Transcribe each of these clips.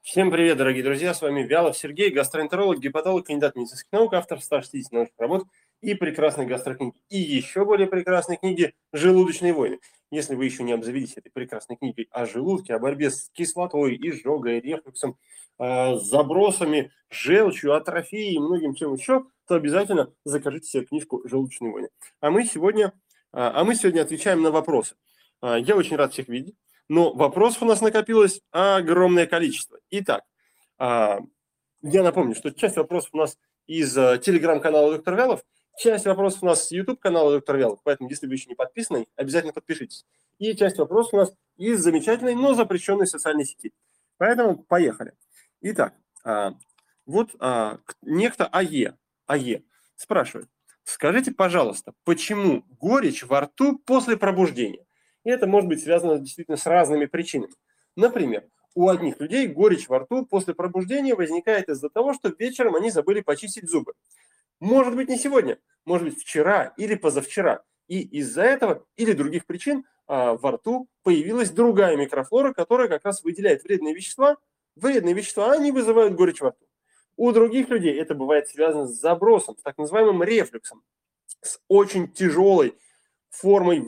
Всем привет, дорогие друзья! С вами Вялов Сергей, гастроэнтеролог, гепатолог, кандидат медицинских наук, автор 160 научных работ и прекрасной гастрокниги. И еще более прекрасной книги «Желудочные войны». Если вы еще не обзавелись этой прекрасной книгой о желудке, о борьбе с кислотой, изжогой, рефлюксом, э, забросами, желчью, атрофией и многим чем еще, то обязательно закажите себе книжку «Желудочные войны». А мы сегодня, а, а мы сегодня отвечаем на вопросы. А, я очень рад всех видеть но вопросов у нас накопилось огромное количество. Итак, а, я напомню, что часть вопросов у нас из э, телеграм-канала Доктор Вялов, часть вопросов у нас с YouTube-канала Доктор Вялов, поэтому, если вы еще не подписаны, обязательно подпишитесь. И часть вопросов у нас из замечательной, но запрещенной социальной сети. Поэтому поехали. Итак, а, вот а, некто АЕ, АЕ спрашивает, скажите, пожалуйста, почему горечь во рту после пробуждения? И это может быть связано действительно с разными причинами. Например, у одних людей горечь во рту после пробуждения возникает из-за того, что вечером они забыли почистить зубы. Может быть не сегодня, может быть вчера или позавчера. И из-за этого или других причин а, во рту появилась другая микрофлора, которая как раз выделяет вредные вещества. Вредные вещества, они вызывают горечь во рту. У других людей это бывает связано с забросом, с так называемым рефлюксом, с очень тяжелой формой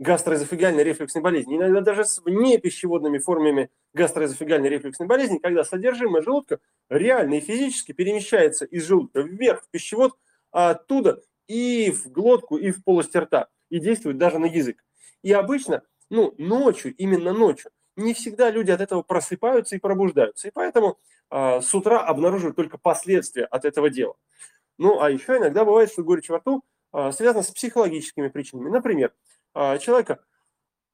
гастроэзофагальной рефлюксной болезни, иногда даже с внепищеводными формами гастроэзофагальной рефлюксной болезни, когда содержимое желудка реально и физически перемещается из желудка вверх в пищевод, а оттуда и в глотку, и в полость рта, и действует даже на язык. И обычно, ну, ночью, именно ночью, не всегда люди от этого просыпаются и пробуждаются. И поэтому э, с утра обнаруживают только последствия от этого дела. Ну, а еще иногда бывает, что горечь во рту э, связана с психологическими причинами. Например, а, человека,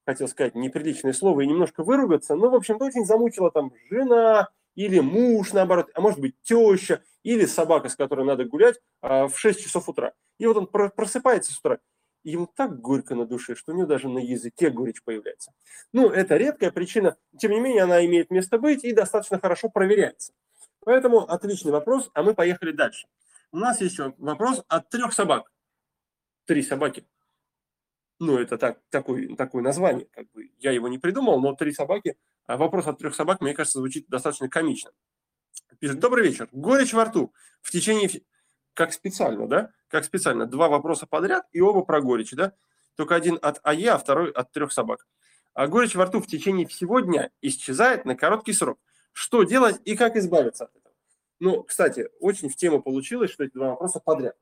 хотел сказать неприличное слово и немножко выругаться, но, в общем-то, очень замучила там жена или муж, наоборот, а может быть, теща или собака, с которой надо гулять а, в 6 часов утра. И вот он просыпается с утра, и ему так горько на душе, что у него даже на языке горечь появляется. Ну, это редкая причина, тем не менее, она имеет место быть и достаточно хорошо проверяется. Поэтому отличный вопрос, а мы поехали дальше. У нас есть вопрос от трех собак. Три собаки ну, это так, такой, такое название, как бы я его не придумал, но три собаки, а вопрос от трех собак, мне кажется, звучит достаточно комично. Пишет, добрый вечер, горечь во рту в течение, как специально, да, как специально, два вопроса подряд и оба про горечь, да, только один от АЕ, а второй от трех собак. А горечь во рту в течение всего дня исчезает на короткий срок. Что делать и как избавиться от этого? Ну, кстати, очень в тему получилось, что эти два вопроса подряд.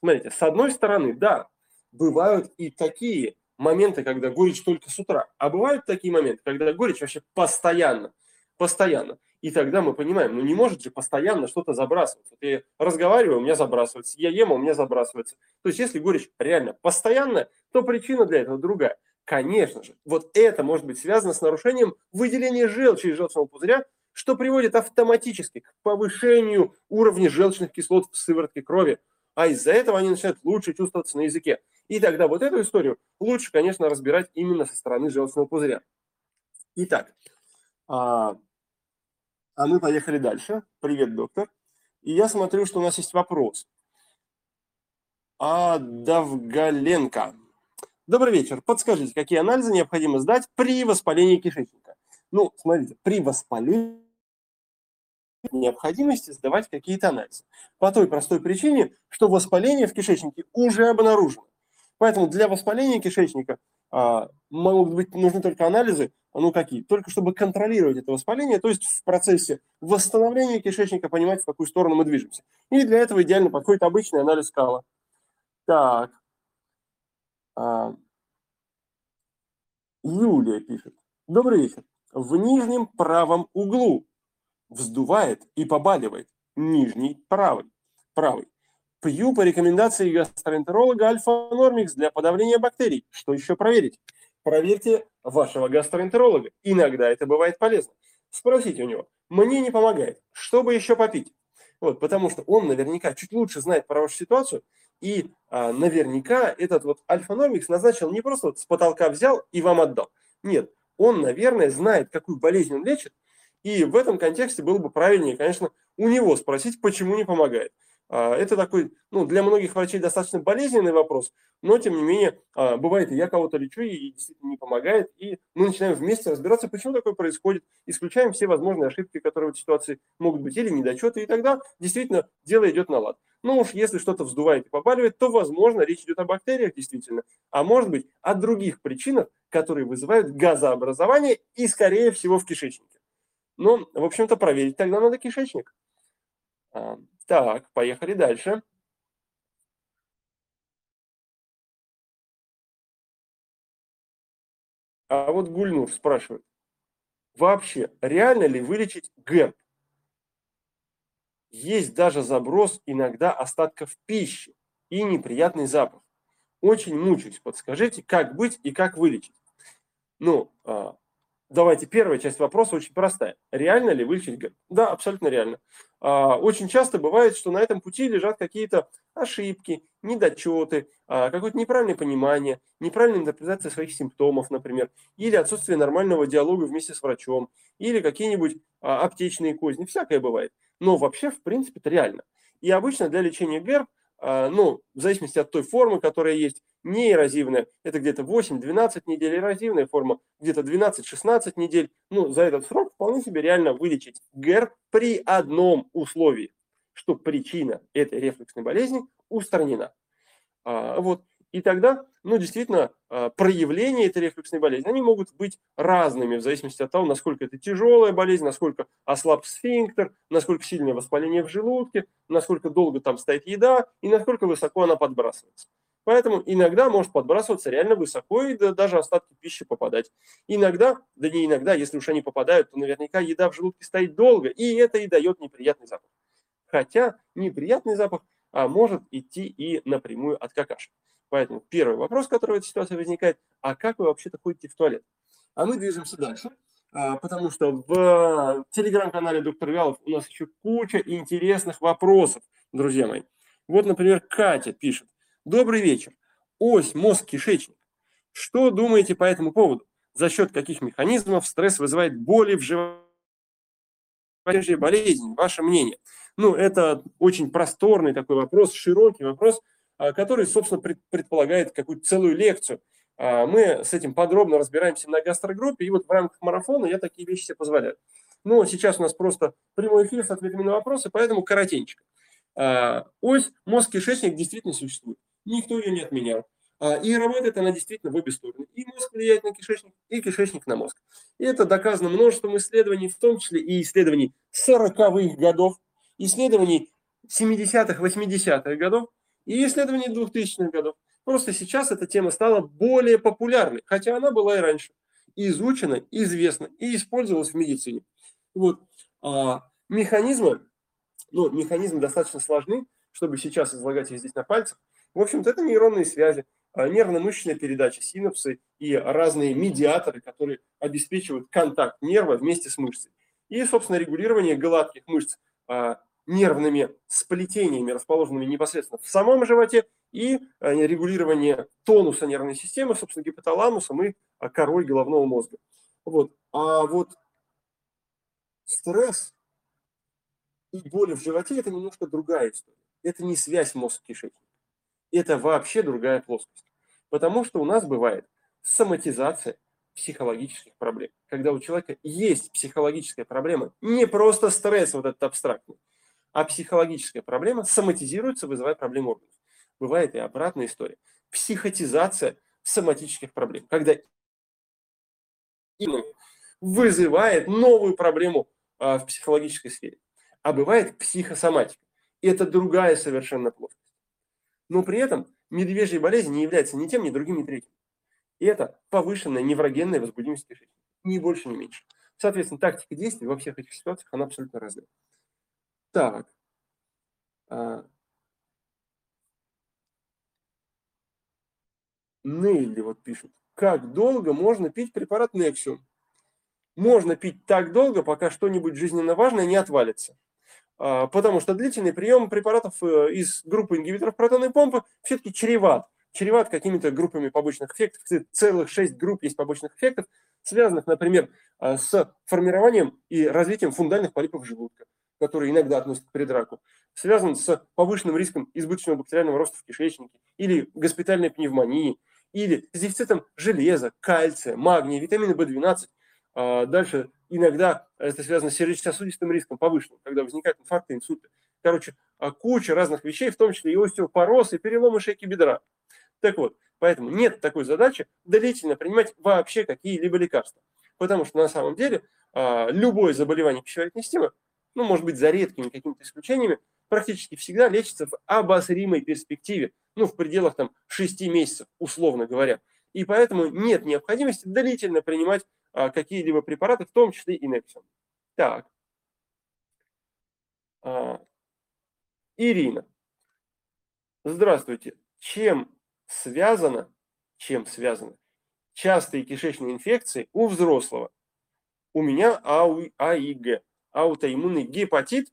Смотрите, с одной стороны, да, бывают и такие моменты, когда горечь только с утра. А бывают такие моменты, когда горечь вообще постоянно, постоянно. И тогда мы понимаем, ну не может же постоянно что-то забрасываться. Вот я разговариваю, у меня забрасывается, я ем, у меня забрасывается. То есть если горечь реально постоянная, то причина для этого другая. Конечно же, вот это может быть связано с нарушением выделения желчи из желчного пузыря, что приводит автоматически к повышению уровня желчных кислот в сыворотке крови, а из-за этого они начинают лучше чувствоваться на языке. И тогда вот эту историю лучше, конечно, разбирать именно со стороны желчного пузыря. Итак, а, а мы поехали дальше. Привет, доктор. И я смотрю, что у нас есть вопрос. А Давгаленко. Добрый вечер. Подскажите, какие анализы необходимо сдать при воспалении кишечника? Ну, смотрите, при воспалении необходимости сдавать какие-то анализы. По той простой причине, что воспаление в кишечнике уже обнаружено. Поэтому для воспаления кишечника а, могут быть нужны только анализы, ну какие? Только чтобы контролировать это воспаление, то есть в процессе восстановления кишечника понимать, в какую сторону мы движемся. И для этого идеально подходит обычный анализ кала. Так. А, Юлия пишет. Добрый вечер. В нижнем правом углу вздувает и побаливает. Нижний правый. правый. Пью по рекомендации гастроэнтеролога альфа-нормикс для подавления бактерий. Что еще проверить? Проверьте вашего гастроэнтеролога. Иногда это бывает полезно. Спросите у него. Мне не помогает. Что бы еще попить? Вот, потому что он наверняка чуть лучше знает про вашу ситуацию, и а, наверняка этот вот альфа-нормикс назначил не просто вот с потолка взял и вам отдал. Нет, он, наверное, знает, какую болезнь он лечит, и в этом контексте было бы правильнее, конечно, у него спросить, почему не помогает. А, это такой, ну, для многих врачей достаточно болезненный вопрос, но, тем не менее, а, бывает, и я кого-то лечу, и действительно не помогает, и мы начинаем вместе разбираться, почему такое происходит, исключаем все возможные ошибки, которые в этой ситуации могут быть, или недочеты, и тогда действительно дело идет на лад. Ну уж если что-то вздувает и побаливает, то, возможно, речь идет о бактериях действительно, а может быть о других причинах, которые вызывают газообразование и, скорее всего, в кишечнике. Но, в общем-то, проверить тогда надо кишечник. Так, поехали дальше. А вот Гульнур спрашивает, вообще реально ли вылечить ГЭРБ? Есть даже заброс иногда остатков пищи и неприятный запах. Очень мучаюсь. Подскажите, как быть и как вылечить? Ну, а, давайте первая часть вопроса очень простая. Реально ли вылечить ГЭРБ? Да, абсолютно реально. А, очень часто бывает, что на этом пути лежат какие-то ошибки, недочеты, а, какое-то неправильное понимание, неправильная интерпретация своих симптомов, например, или отсутствие нормального диалога вместе с врачом, или какие-нибудь аптечные козни. Всякое бывает. Но вообще, в принципе, это реально. И обычно для лечения ГЭРБ, а, ну, в зависимости от той формы, которая есть, неэрозивная, это где-то 8-12 недель, эрозивная форма где-то 12-16 недель. Ну, за этот срок вполне себе реально вылечить ГЭРБ при одном условии, что причина этой рефлексной болезни устранена. А, вот. И тогда, ну, действительно, а, проявления этой рефлексной болезни, они могут быть разными в зависимости от того, насколько это тяжелая болезнь, насколько ослаб сфинктер, насколько сильное воспаление в желудке, насколько долго там стоит еда и насколько высоко она подбрасывается. Поэтому иногда может подбрасываться реально высоко и даже остатки пищи попадать. Иногда, да не иногда, если уж они попадают, то наверняка еда в желудке стоит долго, и это и дает неприятный запах. Хотя неприятный запах а, может идти и напрямую от какашек. Поэтому первый вопрос, который в этой ситуации возникает, а как вы вообще-то ходите в туалет? А мы движемся дальше, а, потому что в телеграм-канале доктор Вялов у нас еще куча интересных вопросов, друзья мои. Вот, например, Катя пишет. Добрый вечер. Ось, мозг, кишечник. Что думаете по этому поводу? За счет каких механизмов стресс вызывает боли в животе? болезнь? Ваше мнение? Ну, это очень просторный такой вопрос, широкий вопрос – а, который, собственно, предполагает какую-то целую лекцию. А, мы с этим подробно разбираемся на гастрогруппе, и вот в рамках марафона я такие вещи себе позволяю. Но сейчас у нас просто прямой эфир с ответами на вопросы, поэтому коротенько. А, ось мозг-кишечник действительно существует. Никто ее не отменял. И работает она действительно в обе стороны. И мозг влияет на кишечник, и кишечник на мозг. И это доказано множеством исследований, в том числе и исследований 40-х годов, исследований 70-х, 80-х годов, и исследования 2000-х годов. Просто сейчас эта тема стала более популярной, хотя она была и раньше. изучена, известна и использовалась в медицине. Вот. А механизмы, ну, механизмы достаточно сложны, чтобы сейчас излагать их здесь на пальцах. В общем-то, это нейронные связи, а, нервно-мышечная передача, синапсы и разные медиаторы, которые обеспечивают контакт нерва вместе с мышцей. И, собственно, регулирование гладких мышц а, нервными сплетениями, расположенными непосредственно в самом животе, и э, регулирование тонуса нервной системы, собственно, гипоталамусом и корой головного мозга. Вот. А вот стресс и боли в животе – это немножко другая история. Это не связь мозг-кишечник. Это вообще другая плоскость. Потому что у нас бывает соматизация психологических проблем. Когда у человека есть психологическая проблема, не просто стресс вот этот абстрактный, а психологическая проблема соматизируется, вызывая проблемы органов. Бывает и обратная история. Психотизация соматических проблем, когда вызывает новую проблему а, в психологической сфере. А бывает психосоматика. И это другая совершенно плоскость. Но при этом медвежья болезнь не является ни тем, ни другим, ни третьим. И это повышенная неврогенная возбудимость кишечника. Ни больше, ни меньше. Соответственно, тактика действий во всех этих ситуациях, она абсолютно разная. Так. А. Нелли вот пишет. Как долго можно пить препарат Нексиум? Можно пить так долго, пока что-нибудь жизненно важное не отвалится. А, потому что длительный прием препаратов э, из группы ингибиторов протонной помпы все-таки чреват. Чреват какими-то группами побочных эффектов. Целых шесть групп есть побочных эффектов, связанных, например, а, с формированием и развитием фундальных полипов желудка который иногда относят к предраку, связан с повышенным риском избыточного бактериального роста в кишечнике или госпитальной пневмонии, или с дефицитом железа, кальция, магния, витамина В12. А дальше иногда это связано с сердечно-сосудистым риском повышенным, когда возникают инфаркты, инсульты. Короче, а куча разных вещей, в том числе и остеопороз, и переломы шейки бедра. Так вот, поэтому нет такой задачи длительно принимать вообще какие-либо лекарства. Потому что на самом деле а, любое заболевание пищеварительной системы, ну, может быть, за редкими какими-то исключениями, практически всегда лечится в обозримой перспективе, ну, в пределах там 6 месяцев, условно говоря. И поэтому нет необходимости длительно принимать какие-либо препараты, в том числе и Nexium. Так. А, Ирина. Здравствуйте. Чем связано, чем связано частые кишечные инфекции у взрослого? У меня АУ, АИГ, аутоиммунный гепатит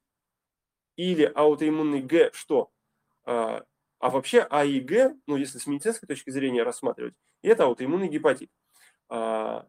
или аутоиммунный Г что? А, а вообще АИГ, ну если с медицинской точки зрения рассматривать, это аутоиммунный гепатит. А,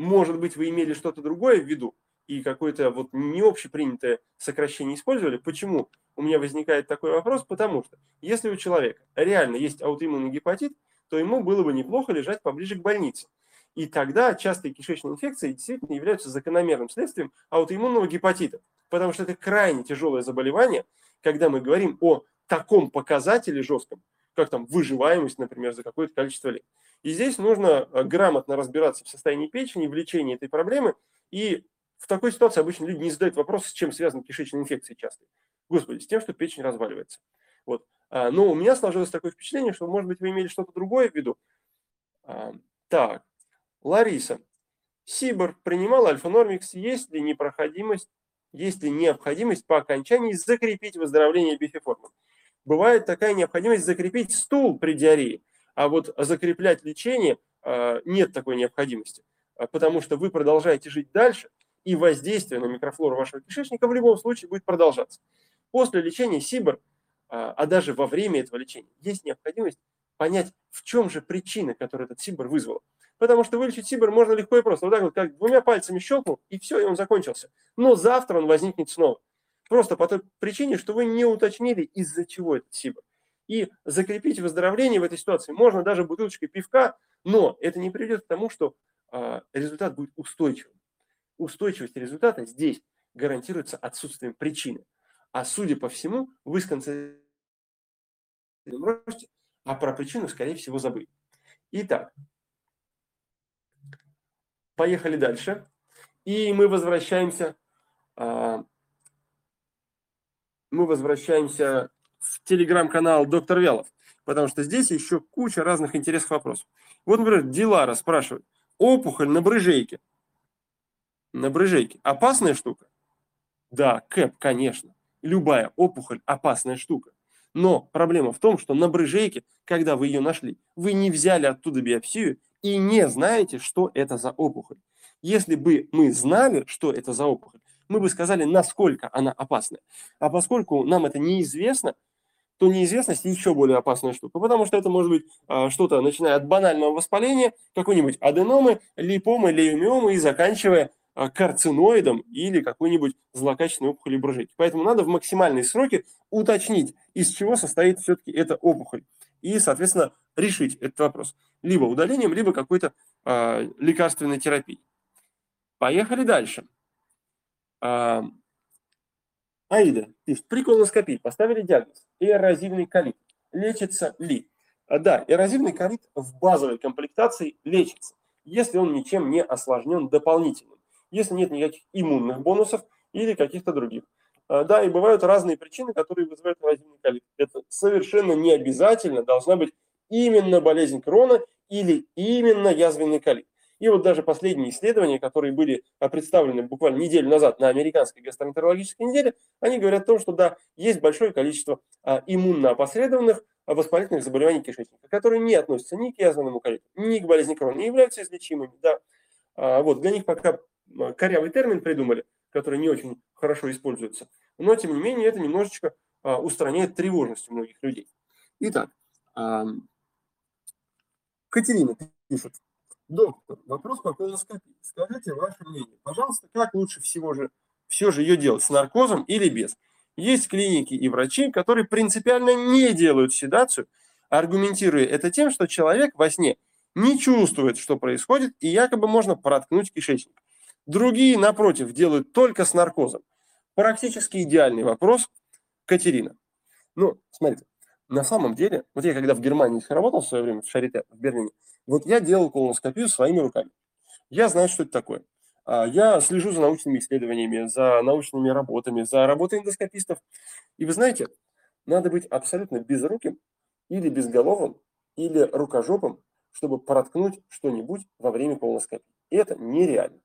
может быть, вы имели что-то другое в виду и какое-то вот не общепринятое сокращение использовали. Почему у меня возникает такой вопрос? Потому что если у человека реально есть аутоиммунный гепатит, то ему было бы неплохо лежать поближе к больнице. И тогда частые кишечные инфекции действительно являются закономерным следствием аутоиммунного гепатита, потому что это крайне тяжелое заболевание, когда мы говорим о таком показателе жестком, как там выживаемость, например, за какое-то количество лет. И здесь нужно э, грамотно разбираться в состоянии печени, в лечении этой проблемы. И в такой ситуации обычно люди не задают вопрос, с чем связаны кишечные инфекции часто. Господи, с тем, что печень разваливается. Вот. А, но у меня сложилось такое впечатление, что, может быть, вы имели что-то другое в виду. А, так, Лариса. Сибор принимал альфа-нормикс. Есть ли непроходимость, есть ли необходимость по окончании закрепить выздоровление бифеформы? Бывает такая необходимость закрепить стул при диарее. А вот закреплять лечение а, нет такой необходимости, а, потому что вы продолжаете жить дальше, и воздействие на микрофлору вашего кишечника в любом случае будет продолжаться. После лечения СИБР, а, а даже во время этого лечения, есть необходимость понять, в чем же причина, которую этот СИБР вызвал. Потому что вылечить СИБР можно легко и просто. Вот так вот, как двумя пальцами щелкнул, и все, и он закончился. Но завтра он возникнет снова. Просто по той причине, что вы не уточнили, из-за чего этот СИБР. И закрепить выздоровление в этой ситуации можно даже бутылочкой пивка, но это не приведет к тому, что а, результат будет устойчивым. Устойчивость результата здесь гарантируется отсутствием причины. А судя по всему, вы сконцентрировались росте, а про причину, скорее всего, забыли. Итак, поехали дальше. И мы возвращаемся, а, мы возвращаемся в телеграм-канал «Доктор Вялов», потому что здесь еще куча разных интересных вопросов. Вот, например, Дилара спрашивает, опухоль на брыжейке. На брыжейке. Опасная штука? Да, КЭП, конечно. Любая опухоль – опасная штука. Но проблема в том, что на брыжейке, когда вы ее нашли, вы не взяли оттуда биопсию и не знаете, что это за опухоль. Если бы мы знали, что это за опухоль, мы бы сказали, насколько она опасная. А поскольку нам это неизвестно, то неизвестность еще более опасная штука, потому что это может быть а, что-то, начиная от банального воспаления, какой-нибудь аденомы, липомы, лейомиомы и заканчивая а, карциноидом или какой-нибудь злокачественной опухолью брыжейки. Поэтому надо в максимальные сроки уточнить, из чего состоит все-таки эта опухоль. И, соответственно, решить этот вопрос. Либо удалением, либо какой-то э, лекарственной терапией. Поехали дальше. Э, Аида пишет, при колоноскопии поставили диагноз эрозивный колит. Лечится ли? А, да, эрозивный колит в базовой комплектации лечится, если он ничем не осложнен дополнительным, если нет никаких иммунных бонусов или каких-то других. А, да, и бывают разные причины, которые вызывают эрозивный колит. Это совершенно не обязательно должна быть именно болезнь крона или именно язвенный колит. И вот даже последние исследования, которые были а, представлены буквально неделю назад на американской гастроэнтерологической неделе, они говорят о том, что да, есть большое количество а, иммунно опосредованных а, воспалительных заболеваний кишечника, которые не относятся ни к язвенному колиту, ни к болезни крона, не являются излечимыми. Да. Вот, для них пока корявый термин придумали, который не очень хорошо используется. Но, тем не менее, это немножечко устраняет тревожность у многих людей. Итак, Катерина пишет, Доктор, вопрос по колоноскопии. Скажите ваше мнение. Пожалуйста, как лучше всего же все же ее делать с наркозом или без. Есть клиники и врачи, которые принципиально не делают седацию, аргументируя это тем, что человек во сне не чувствует, что происходит, и якобы можно проткнуть кишечник. Другие, напротив, делают только с наркозом. Практически идеальный вопрос, Катерина. Ну, смотрите, на самом деле, вот я когда в Германии работал в свое время, в Шарите, в Берлине, вот я делал колоноскопию своими руками. Я знаю, что это такое. А, я слежу за научными исследованиями, за научными работами, за работой эндоскопистов. И вы знаете, надо быть абсолютно безруким или безголовым, или рукожопым, чтобы проткнуть что-нибудь во время колоноскопии. И это нереально.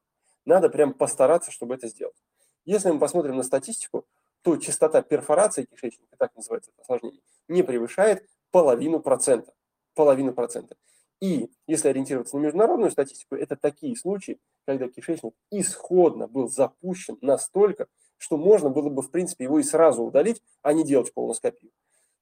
Надо прям постараться, чтобы это сделать. Если мы посмотрим на статистику, то частота перфорации кишечника, так называется это осложнение, не превышает половину процента. Половину процента. И если ориентироваться на международную статистику, это такие случаи, когда кишечник исходно был запущен настолько, что можно было бы, в принципе, его и сразу удалить, а не делать колоноскопию.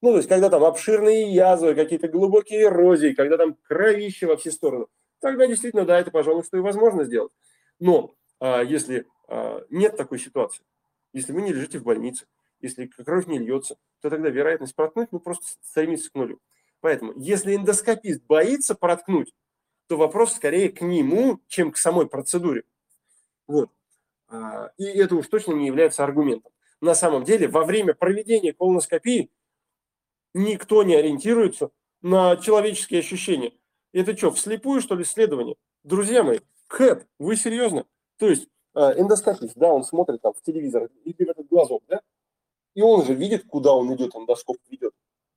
Ну, то есть, когда там обширные язвы, какие-то глубокие эрозии, когда там кровище во все стороны, тогда действительно, да, это, пожалуй, что и возможно сделать. Но а, если а, нет такой ситуации, если вы не лежите в больнице, если кровь не льется, то тогда вероятность проткнуть ну, просто стремится к нулю. Поэтому, если эндоскопист боится проткнуть, то вопрос скорее к нему, чем к самой процедуре. Вот. А, и это уж точно не является аргументом. На самом деле, во время проведения колоноскопии никто не ориентируется на человеческие ощущения. Это что, вслепую, что ли, исследование? Друзья мои, Кэп, вы серьезно? То есть а, эндоскопист, да, он смотрит там в телевизор в этот глазок, да, и он же видит, куда он идет, эндоскоп ведет.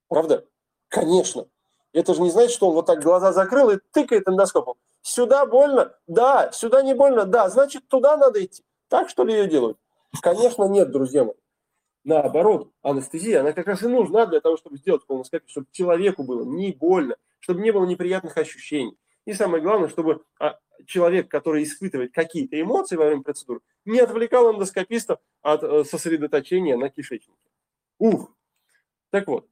Правда? Конечно. Это же не значит, что он вот так глаза закрыл и тыкает эндоскопом. Сюда больно? Да. Сюда не больно? Да. Значит, туда надо идти. Так, что ли, ее делают? Конечно, нет, друзья мои. Наоборот, анестезия, она как раз и нужна для того, чтобы сделать колоноскопию, чтобы человеку было не больно, чтобы не было неприятных ощущений. И самое главное, чтобы а, человек, который испытывает какие-то эмоции во время процедуры, не отвлекал эндоскописта от э, сосредоточения на кишечнике. Ух! Так вот,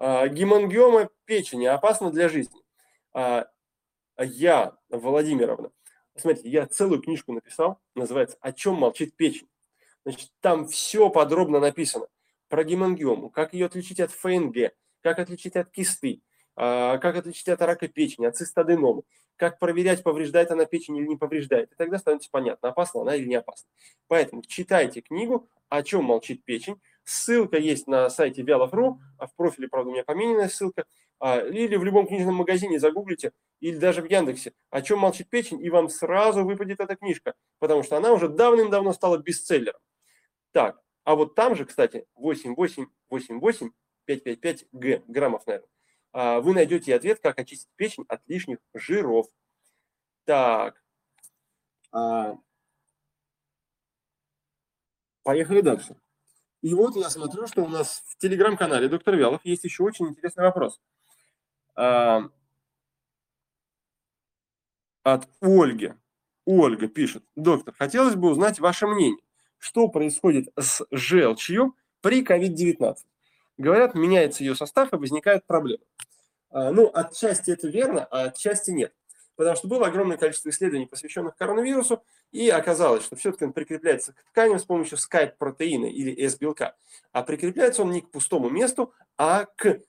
а, гемангиома печени опасна для жизни. А, я, Владимировна, смотрите, я целую книжку написал, называется «О чем молчит печень». Значит, там все подробно написано про гемангиому, как ее отличить от ФНГ, как отличить от кисты, как отличить от рака печени, от цистоденомы, как проверять, повреждает она печень или не повреждает. И тогда становится понятно, опасна она или не опасна. Поэтому читайте книгу «О чем молчит печень». Ссылка есть на сайте Вялов.ру, а в профиле, правда, у меня помененная ссылка. А, или в любом книжном магазине загуглите, или даже в Яндексе «О чем молчит печень», и вам сразу выпадет эта книжка, потому что она уже давным-давно стала бестселлером. Так, а вот там же, кстати, 8888 555 Г, граммов, наверное, а, вы найдете ответ, как очистить печень от лишних жиров. Так. А, поехали дальше. И вот я смотрю, что у нас в телеграм-канале доктор Вялов есть еще очень интересный вопрос. А, от Ольги. Ольга пишет. Доктор, хотелось бы узнать ваше мнение. Что происходит с желчью при COVID-19? Говорят, меняется ее состав и возникают проблемы. А, ну, отчасти это верно, а отчасти нет. Потому что было огромное количество исследований, посвященных коронавирусу, и оказалось, что все-таки он прикрепляется к тканям с помощью скайп-протеина или S-белка. А прикрепляется он не к пустому месту, а к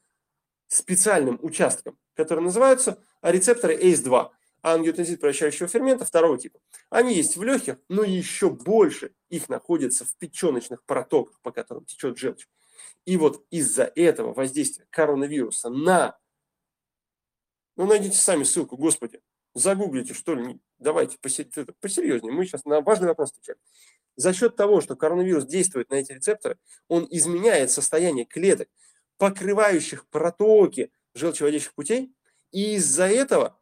специальным участкам, которые называются рецепторы ACE2, ангиотензид превращающего фермента второго типа. Они есть в легких, но еще больше их находится в печеночных протоках, по которым течет желчь. И вот из-за этого воздействия коронавируса на... Ну, найдите сами ссылку, господи. Загуглите, что ли. Давайте посерьезнее. Мы сейчас на важный вопрос отвечаем. За счет того, что коронавирус действует на эти рецепторы, он изменяет состояние клеток, покрывающих протоки желчеводящих путей, и из-за этого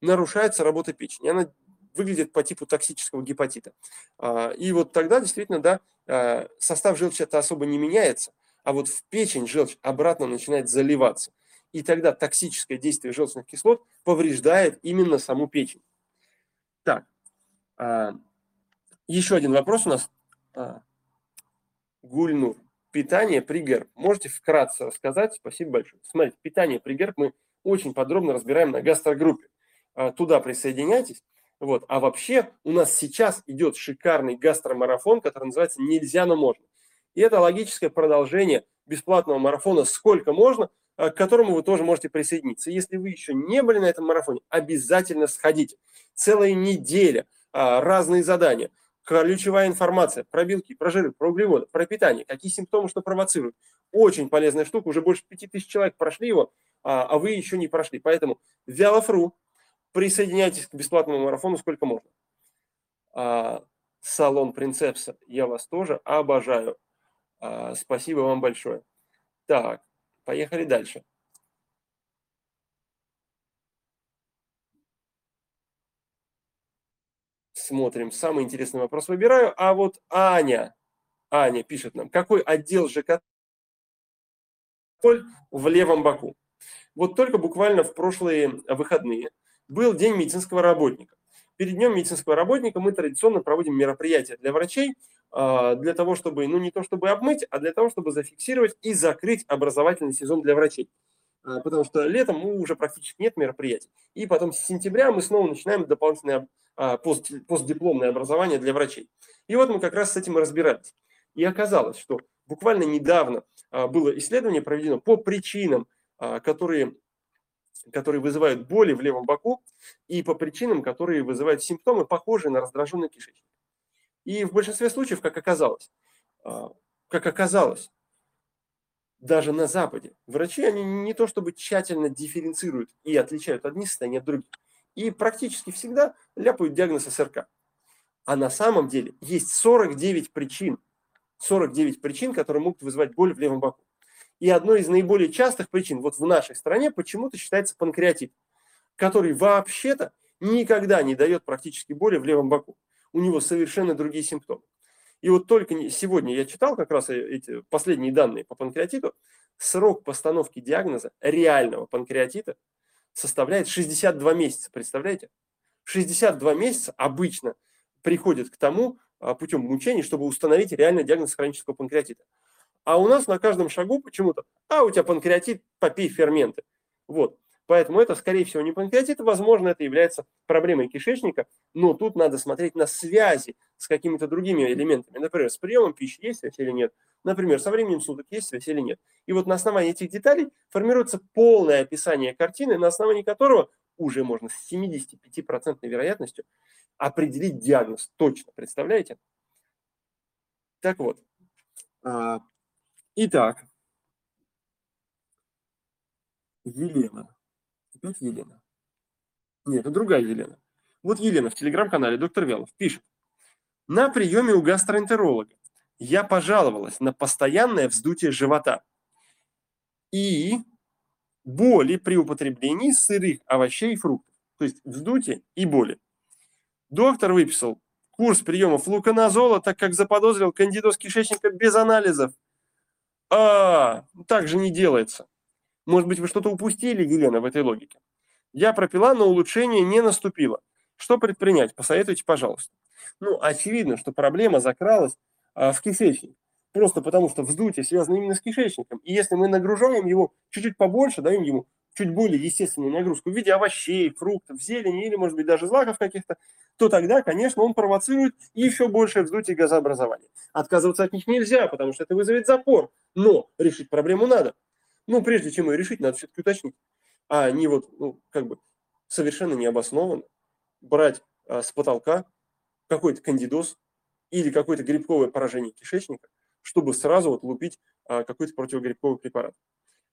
нарушается работа печени. Она выглядит по типу токсического гепатита. А, и вот тогда действительно, да, а, состав желчи это особо не меняется, а вот в печень желчь обратно начинает заливаться. И тогда токсическое действие желчных кислот повреждает именно саму печень. Так, а, еще один вопрос у нас. А, Гульнур. Питание при ГЭРБ. Можете вкратце рассказать? Спасибо большое. Смотрите, питание при ГЭРБ мы очень подробно разбираем на гастрогруппе. А, туда присоединяйтесь. Вот. А вообще у нас сейчас идет шикарный гастромарафон, который называется «Нельзя, но можно». И это логическое продолжение бесплатного марафона «Сколько можно», э, к которому вы тоже можете присоединиться. Если вы еще не были на этом марафоне, обязательно сходите. Целая неделя, а, разные задания, ключевая информация про белки, про жиры, про углеводы, про питание, какие симптомы что провоцируют. Очень полезная штука, уже больше 5000 человек прошли его, а, а вы еще не прошли. Поэтому Вялофру, присоединяйтесь к бесплатному марафону сколько можно. А, салон Принцепса, я вас тоже обожаю. А, спасибо вам большое. Так, поехали дальше. Смотрим, самый интересный вопрос выбираю. А вот Аня, Аня пишет нам, какой отдел ЖКТ в левом боку? Вот только буквально в прошлые выходные был День медицинского работника. Перед Днем медицинского работника мы традиционно проводим мероприятия для врачей, для того, чтобы, ну не то чтобы обмыть, а для того, чтобы зафиксировать и закрыть образовательный сезон для врачей. А, потому что летом ну, уже практически нет мероприятий. И потом с сентября мы снова начинаем дополнительное а, пост, постдипломное образование для врачей. И вот мы как раз с этим и разбирались. И оказалось, что буквально недавно было исследование проведено по причинам, которые которые вызывают боли в левом боку, и по причинам, которые вызывают симптомы, похожие на раздраженный кишечник. И в большинстве случаев, как оказалось, а, как оказалось, даже на Западе, врачи, они не то чтобы тщательно дифференцируют и отличают одни состояния от других. И практически всегда ляпают диагноз СРК. А на самом деле есть 49 причин, 49 причин, которые могут вызывать боль в левом боку. И одной из наиболее частых причин вот в нашей стране почему-то считается панкреатит, который вообще-то никогда не дает практически боли в левом боку. У него совершенно другие симптомы. И вот только сегодня я читал как раз эти последние данные по панкреатиту. Срок постановки диагноза реального панкреатита составляет 62 месяца. Представляете? 62 месяца обычно приходят к тому а, путем мучений, чтобы установить реальный диагноз хронического панкреатита. А у нас на каждом шагу почему-то, а у тебя панкреатит, попей ферменты. Вот. Поэтому это, скорее всего, не панкреатит, возможно, это является проблемой кишечника, но тут надо смотреть на связи с какими-то другими элементами. Например, с приемом пищи есть связь или нет. Например, со временем суток есть связь или нет. И вот на основании этих деталей формируется полное описание картины, на основании которого уже можно с 75% вероятностью определить диагноз точно. Представляете? Так вот, а, Итак, Елена. Опять Елена. Нет, это другая Елена. Вот Елена в телеграм-канале доктор Вялов пишет. На приеме у гастроэнтеролога я пожаловалась на постоянное вздутие живота и боли при употреблении сырых овощей и фруктов. То есть вздутие и боли. Доктор выписал курс приема флуконазола, так как заподозрил кандидоз кишечника без анализов – а, так же не делается. Может быть, вы что-то упустили, Елена, в этой логике. Я пропила, но улучшение не наступило. Что предпринять? Посоветуйте, пожалуйста. Ну, очевидно, что проблема закралась а, в кишечник. Просто потому, что вздутие связано именно с кишечником. И если мы нагружаем его чуть-чуть побольше, даем ему чуть более естественную нагрузку в виде овощей, фруктов, зелени или, может быть, даже злаков каких-то, то тогда, конечно, он провоцирует еще большее вздутие газообразования. Отказываться от них нельзя, потому что это вызовет запор, но решить проблему надо. Ну, прежде чем ее решить, надо все-таки уточнить, а не вот, ну, как бы совершенно необоснованно брать а, с потолка какой-то кандидоз или какое-то грибковое поражение кишечника, чтобы сразу вот лупить а, какой-то противогрибковый препарат.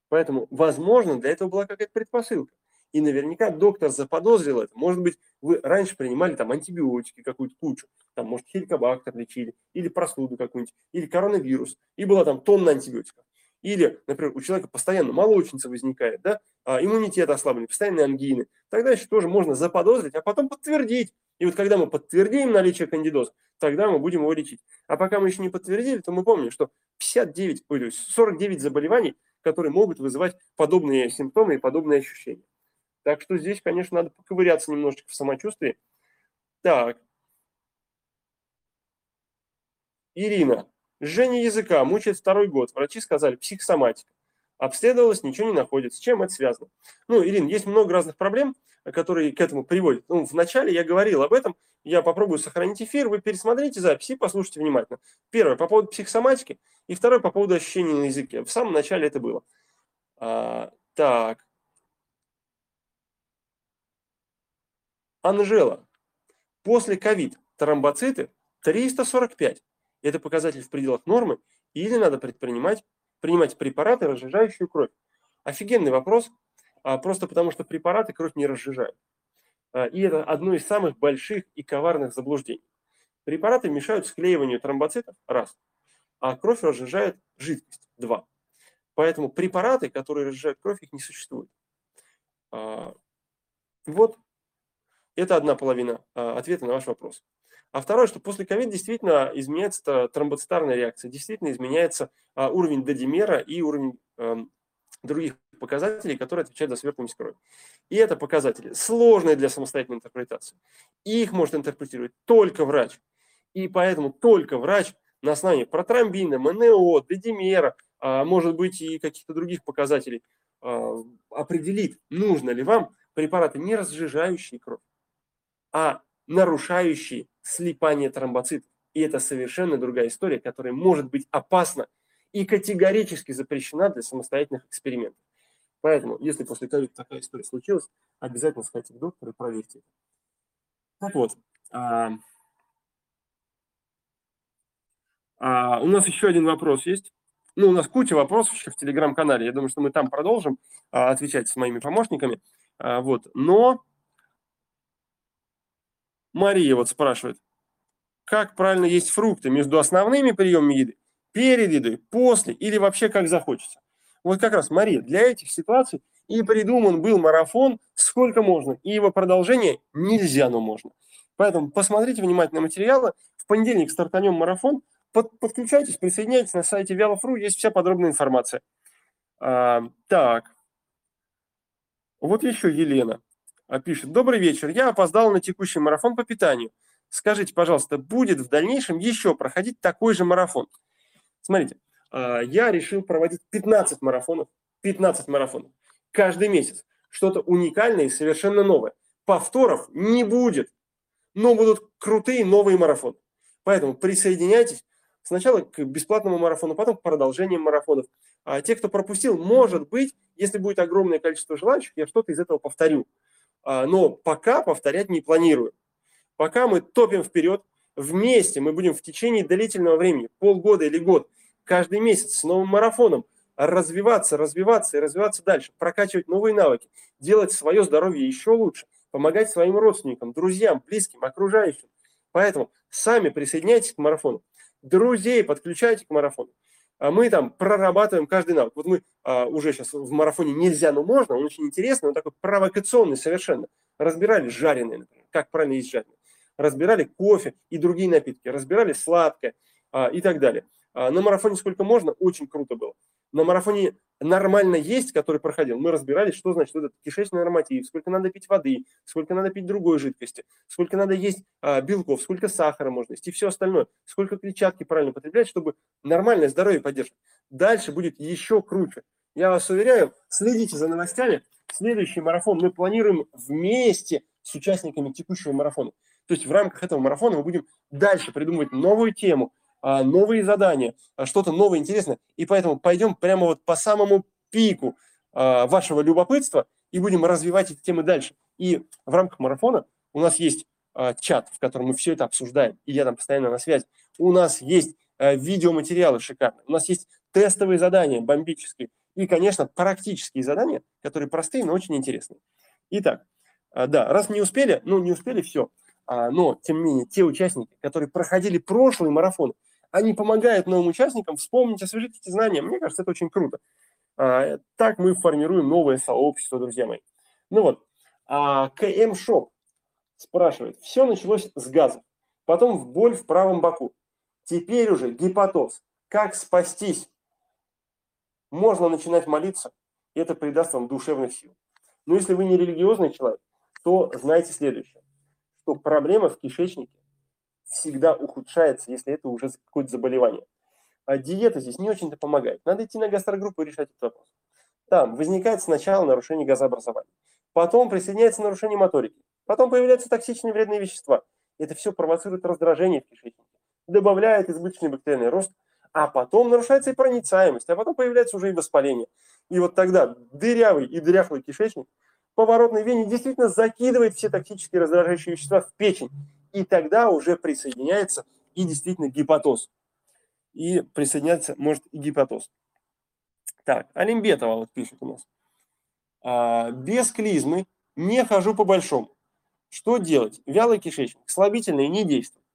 Поэтому, возможно, для этого была какая-то предпосылка. И наверняка доктор заподозрил это. Может быть, вы раньше принимали там антибиотики какую-то кучу, там, может, хеликобактер лечили, или простуду какую-нибудь, или коронавирус, и была там тонна антибиотиков. Или, например, у человека постоянно молочница возникает, да, а иммунитет ослаблен, постоянные ангины. Тогда еще тоже можно заподозрить, а потом подтвердить. И вот когда мы подтвердим наличие кандидоза, тогда мы будем его лечить. А пока мы еще не подтвердили, то мы помним, что 59, ой, 49 заболеваний которые могут вызывать подобные симптомы и подобные ощущения. Так что здесь, конечно, надо поковыряться немножечко в самочувствии. Так. Ирина. Жжение языка мучает второй год. Врачи сказали психосоматика. Обследовалось, ничего не находится. С чем это связано? Ну, Ирина, есть много разных проблем, которые к этому приводят. Ну, вначале я говорил об этом, я попробую сохранить эфир, вы пересмотрите записи послушайте внимательно. Первое, по поводу психосоматики, и второе, по поводу ощущений на языке. В самом начале это было. А, так. Анжела. После ковид тромбоциты 345. Это показатель в пределах нормы. Или надо предпринимать, принимать препараты, разжижающие кровь. Офигенный вопрос, а, просто потому что препараты кровь не разжижают. А, и это одно из самых больших и коварных заблуждений. Препараты мешают склеиванию тромбоцитов, раз, а кровь разжижает жидкость, два. Поэтому препараты, которые разжижают кровь, их не существует. А, вот, это одна половина ответа на ваш вопрос. А второе, что после ковид действительно изменяется тромбоцитарная реакция, действительно изменяется уровень додимера и уровень эм, других показателей, которые отвечают за свертываемость крови. И это показатели сложные для самостоятельной интерпретации. Их может интерпретировать только врач. И поэтому только врач на основании протромбина, МНО, дедимера, а может быть и каких-то других показателей а, определит, нужно ли вам препараты не разжижающие кровь, а нарушающие слипание тромбоцитов. И это совершенно другая история, которая может быть опасна и категорически запрещена для самостоятельных экспериментов. Поэтому, если после ковида такая история случилась, обязательно сходите к доктору и проверьте. Так вот, а, а, у нас еще один вопрос есть. Ну, у нас куча вопросов еще в телеграм-канале. Я думаю, что мы там продолжим а, отвечать с моими помощниками. А, вот, но Мария вот спрашивает, как правильно есть фрукты между основными приемами еды, перед едой, после или вообще как захочется. Вот как раз, Мария, для этих ситуаций и придуман был марафон «Сколько можно?» и его продолжение «Нельзя, но можно». Поэтому посмотрите внимательно материалы. В понедельник стартанем марафон. Под, подключайтесь, присоединяйтесь на сайте Вялов.ру, есть вся подробная информация. А, так. Вот еще Елена пишет. Добрый вечер. Я опоздал на текущий марафон по питанию. Скажите, пожалуйста, будет в дальнейшем еще проходить такой же марафон? Смотрите, а, я решил проводить 15 марафонов, 15 марафонов каждый месяц. Что-то уникальное и совершенно новое. Повторов не будет, но будут крутые новые марафоны. Поэтому присоединяйтесь сначала к бесплатному марафону, потом к продолжению марафонов. А те, кто пропустил, может быть, если будет огромное количество желающих, я что-то из этого повторю. А, но пока повторять не планирую. Пока мы топим вперед, вместе мы будем в течение длительного времени, полгода или год, каждый месяц с новым марафоном развиваться, развиваться и развиваться дальше, прокачивать новые навыки, делать свое здоровье еще лучше, помогать своим родственникам, друзьям, близким, окружающим. Поэтому сами присоединяйтесь к марафону, друзей подключайте к марафону. А мы там прорабатываем каждый навык. Вот мы а, уже сейчас в марафоне нельзя, но можно, он очень интересный, он такой провокационный совершенно. Разбирали жареные, например, как правильно есть жареные. Разбирали кофе и другие напитки, разбирали сладкое а, и так далее. А, на марафоне сколько можно, очень круто было. На марафоне нормально есть, который проходил, мы разбирались, что значит этот кишечный норматив, сколько надо пить воды, сколько надо пить другой жидкости, сколько надо есть а, белков, сколько сахара можно есть и все остальное, сколько клетчатки правильно потреблять, чтобы нормальное здоровье поддерживать. Дальше будет еще круче. Я вас уверяю, следите за новостями. Следующий марафон мы планируем вместе с участниками текущего марафона. То есть в рамках этого марафона мы будем дальше придумывать новую тему, новые задания, а, что-то новое, интересное. И поэтому пойдем прямо вот по самому пику а, вашего любопытства и будем развивать эти темы дальше. И в рамках марафона у нас есть чат, в котором мы все это обсуждаем, и я там постоянно на связи. У нас есть видеоматериалы шикарные, у нас есть тестовые задания бомбические и, конечно, практические задания, которые простые, но очень интересные. Итак, да, раз не успели, ну не успели, все. Но, тем не менее, те участники, которые проходили прошлый марафон, они помогают новым участникам вспомнить, освежить эти знания. Мне кажется, это очень круто. А, так мы формируем новое сообщество, друзья мои. Ну вот, а, КМ Шоп спрашивает. Все началось с газа, потом в боль в правом боку. Теперь уже гепатоз. Как спастись? Можно начинать молиться, это придаст вам душевных сил. Но если вы не религиозный человек, то знайте следующее, что проблема в кишечнике всегда ухудшается, если это уже какое-то заболевание. А диета здесь не очень-то помогает. Надо идти на гастрогруппу и решать этот вопрос. Там возникает сначала нарушение газообразования, потом присоединяется нарушение моторики, потом появляются токсичные вредные вещества. Это все провоцирует раздражение в кишечнике, добавляет избыточный бактериальный рост, а потом нарушается и проницаемость, а потом появляется уже и воспаление. И вот тогда дырявый и дряхлый кишечник поворотной вене действительно закидывает все токсические раздражающие вещества в печень. И тогда уже присоединяется и действительно гепатоз. И присоединяется, может, и гепатоз. Так, Олимбетова вот пишет у нас. А, без клизмы не хожу по большому. Что делать? Вялый кишечник, слабительные не действуют.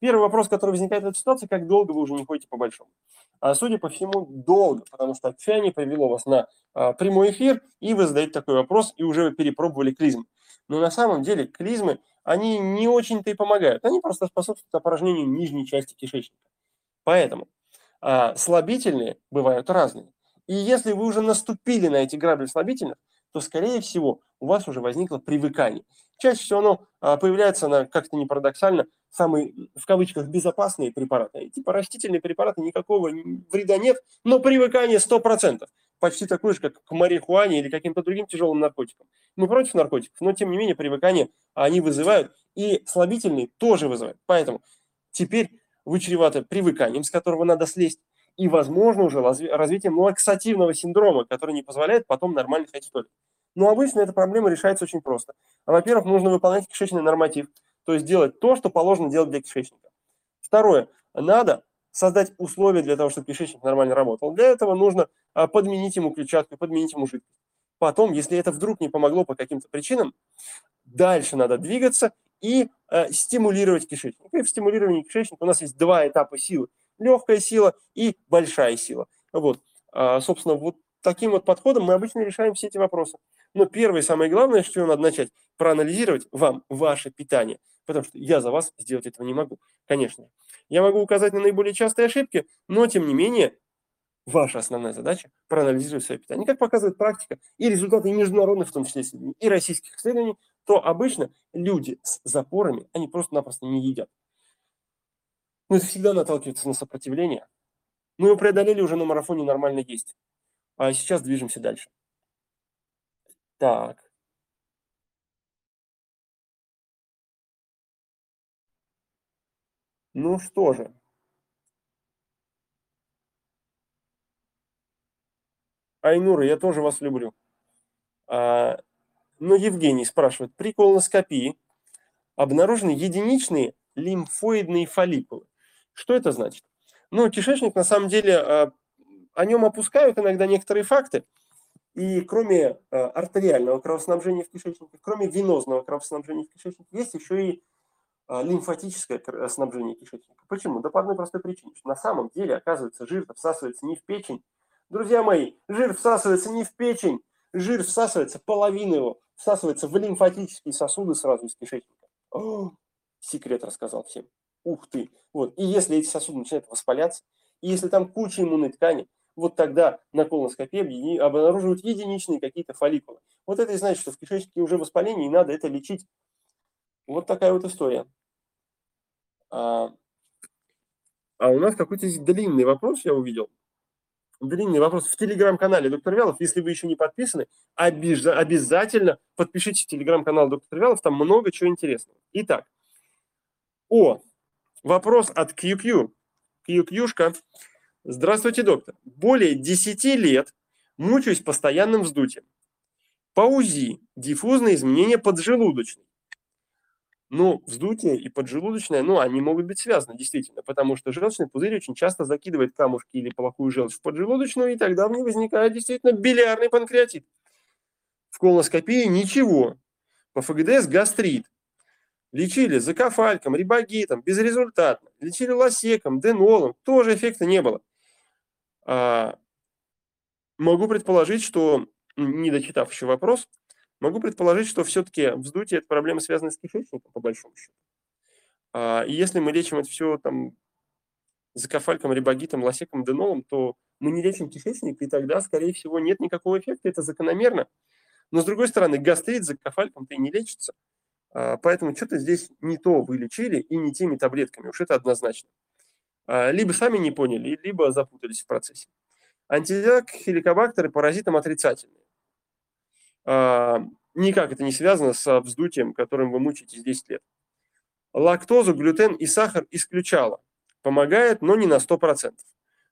Первый вопрос, который возникает в этой ситуации, как долго вы уже не ходите по большому? А, судя по всему, долго, потому что отчаяние привело вас на а, прямой эфир, и вы задаете такой вопрос, и уже перепробовали клизмы. Но на самом деле клизмы, они не очень-то и помогают. Они просто способствуют опорожнению нижней части кишечника. Поэтому а, слабительные бывают разные. И если вы уже наступили на эти грабли слабительных, то, скорее всего, у вас уже возникло привыкание. Чаще всего оно а, появляется, на, как-то не парадоксально, самые, в кавычках, безопасные препараты. Типа растительные препараты, никакого вреда нет, но привыкание 100%. Почти такое же, как к марихуане или каким-то другим тяжелым наркотикам. Мы против наркотиков, но тем не менее привыкание они вызывают, и слабительные тоже вызывают. Поэтому теперь вы чреваты привыканием, с которого надо слезть, и, возможно, уже развитием лаксативного синдрома, который не позволяет потом нормально ходить в туалет. Но обычно эта проблема решается очень просто. А, во-первых, нужно выполнять кишечный норматив, то есть делать то, что положено делать для кишечника. Второе, надо создать условия для того, чтобы кишечник нормально работал. Для этого нужно а, подменить ему клетчатку, подменить ему жидкость. Потом, если это вдруг не помогло по каким-то причинам, дальше надо двигаться и э, стимулировать кишечник. И в стимулировании кишечника у нас есть два этапа силы. Легкая сила и большая сила. Вот. А, собственно, вот таким вот подходом мы обычно решаем все эти вопросы. Но первое и самое главное, что надо начать, проанализировать вам ваше питание. Потому что я за вас сделать этого не могу, конечно. Я могу указать на наиболее частые ошибки, но тем не менее ваша основная задача – проанализировать свое питание. Как показывает практика и результаты международных, в том числе исследований, и российских исследований, то обычно люди с запорами, они просто-напросто не едят. Ну, это всегда наталкивается на сопротивление. Мы его преодолели уже на марафоне нормально есть. А сейчас движемся дальше. Так. Ну что же. Айнура, я тоже вас люблю. А, но Евгений спрашивает, при колоноскопии обнаружены единичные лимфоидные фолликулы. Что это значит? Ну, кишечник, на самом деле, а, о нем опускают иногда некоторые факты. И кроме а, артериального кровоснабжения в кишечнике, кроме венозного кровоснабжения в кишечнике, есть еще и лимфатическое снабжение кишечника. Почему? Да по одной простой причине. Что на самом деле, оказывается, жир всасывается не в печень. Друзья мои, жир всасывается не в печень, жир всасывается, половина его всасывается в лимфатические сосуды сразу из кишечника. О, секрет рассказал всем. Ух ты. Вот. И если эти сосуды начинают воспаляться, и если там куча иммунной ткани, вот тогда на колоноскопии обнаруживают единичные какие-то фолликулы. Вот это и значит, что в кишечнике уже воспаление, и надо это лечить. Вот такая вот история. А, а у нас какой-то длинный вопрос я увидел. Длинный вопрос в телеграм-канале доктор Вялов. Если вы еще не подписаны, обязательно подпишитесь в телеграм-канал доктор Вялов, там много чего интересного. Итак, о, вопрос от QQ. QQ-шка. Здравствуйте, доктор. Более 10 лет мучаюсь постоянным вздутием. По УЗИ диффузное изменение поджелудочной. Ну, вздутие и поджелудочное, ну, они могут быть связаны, действительно, потому что желчный пузырь очень часто закидывает камушки или плохую желчь в поджелудочную, и тогда в ней возникает действительно билиарный панкреатит. В колоноскопии ничего. По ФГДС гастрит. Лечили закафальком, рибогитом, безрезультатно. Лечили лосеком, денолом, тоже эффекта не было. А, могу предположить, что, не дочитав еще вопрос, могу предположить, что все-таки вздутие – это проблема, связанная с кишечником, по большому счету. А, и если мы лечим это все там закафальком, рибогитом, лосеком, денолом, то мы не лечим кишечник, и тогда, скорее всего, нет никакого эффекта, это закономерно. Но, с другой стороны, гастрит закафальком-то и не лечится. А, поэтому что-то здесь не то вы лечили и не теми таблетками, уж это однозначно. А, либо сами не поняли, либо запутались в процессе. Антитела к хеликобактеры паразитам отрицательные. А, никак это не связано с вздутием, которым вы мучаетесь 10 лет. Лактозу, глютен и сахар исключала. Помогает, но не на 100%.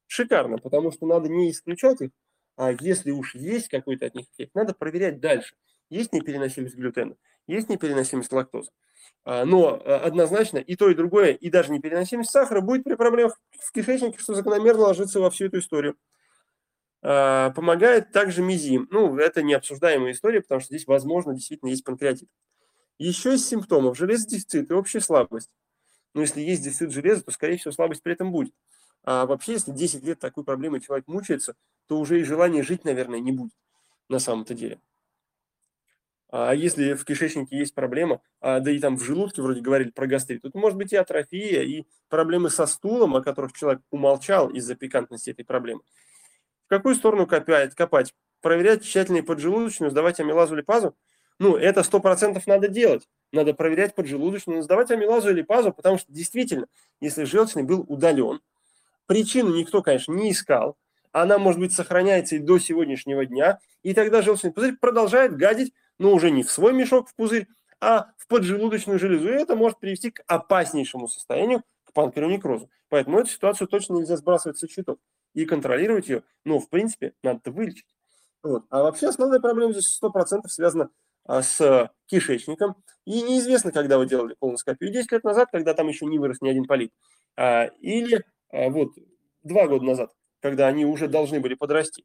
Шикарно, потому что надо не исключать их, а если уж есть какой-то от них эффект, надо проверять дальше. Есть непереносимость глютена, есть непереносимость лактозы. А, но а, однозначно и то, и другое, и даже непереносимость сахара будет при проблемах в кишечнике, что закономерно ложится во всю эту историю. А, помогает также мизим. Ну, это необсуждаемая история, потому что здесь, возможно, действительно есть панкреатит. Еще из симптомов железодефицит и общая слабость. Но если есть дефицит железа, то, скорее всего, слабость при этом будет. А вообще, если 10 лет такой проблемой человек мучается, то уже и желания жить, наверное, не будет на самом-то деле. А если в кишечнике есть проблема, а, да и там в желудке вроде говорили про гастрит, тут может быть и атрофия, и проблемы со стулом, о которых человек умолчал из-за пикантности этой проблемы. Какую сторону копать? копать? Проверять тщательно поджелудочную, сдавать амилазу липазу? Ну, это сто процентов надо делать. Надо проверять поджелудочную, сдавать амилазу или пазу, потому что действительно, если желчный был удален, причину никто, конечно, не искал, она, может быть, сохраняется и до сегодняшнего дня, и тогда желчный пузырь продолжает гадить но уже не в свой мешок, в пузырь, а в поджелудочную железу. И это может привести к опаснейшему состоянию, к панкреонекрозу. Поэтому эту ситуацию точно нельзя сбрасывать со счетов. И контролировать ее, ну, в принципе, надо вылечить. Вот. А вообще основная проблема здесь 100% связана а, с кишечником. И неизвестно, когда вы делали колоноскопию. 10 лет назад, когда там еще не вырос ни один полип. А, или а, вот два года назад, когда они уже должны были подрасти.